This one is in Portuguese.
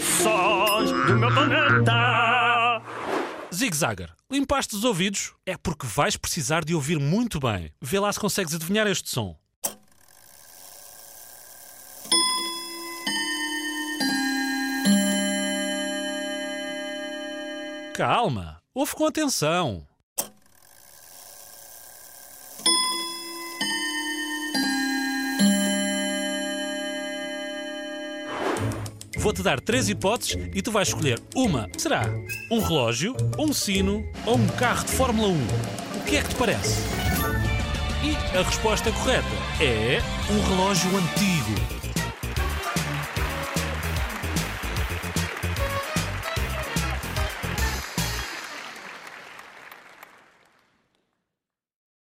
Sons do meu planeta. Zig-Zagger, limpaste os ouvidos? É porque vais precisar de ouvir muito bem. Vê lá se consegues adivinhar este som. Calma, ouve com atenção. Vou-te dar três hipóteses e tu vais escolher uma. Será um relógio, um sino ou um carro de Fórmula 1? O que é que te parece? E a resposta correta é um relógio antigo.